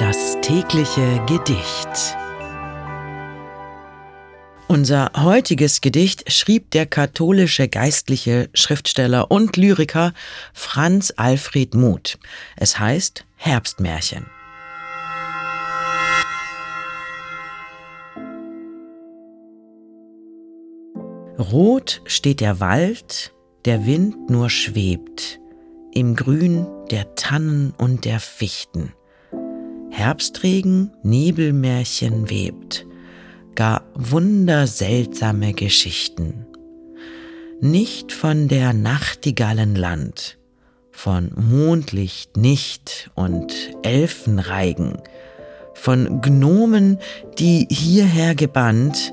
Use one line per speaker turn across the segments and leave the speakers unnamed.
Das tägliche Gedicht. Unser heutiges Gedicht schrieb der katholische geistliche Schriftsteller und Lyriker Franz Alfred Muth. Es heißt Herbstmärchen. Rot steht der Wald, der Wind nur schwebt, im Grün der Tannen und der Fichten. Herbstregen Nebelmärchen webt, gar wunderseltsame Geschichten. Nicht von der Nachtigallen Land, von Mondlicht nicht und Elfenreigen, von Gnomen, die hierher gebannt,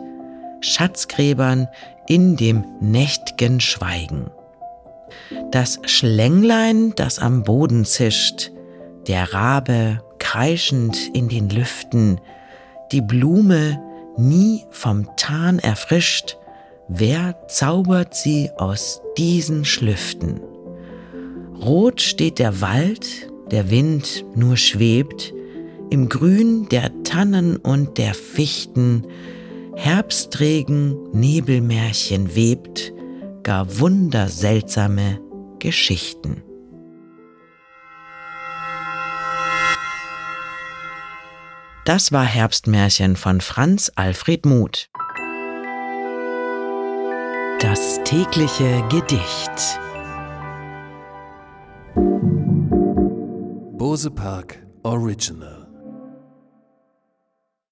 Schatzgräbern in dem nächt'gen Schweigen. Das Schlänglein, das am Boden zischt, der Rabe kreischend in den Lüften, die Blume nie vom Tarn erfrischt, wer zaubert sie aus diesen Schlüften? Rot steht der Wald, der Wind nur schwebt, im Grün der Tannen und der Fichten, Herbstregen Nebelmärchen webt, gar wunderseltsame Geschichten. Das war Herbstmärchen von Franz Alfred Muth. Das tägliche Gedicht.
Bose Park Original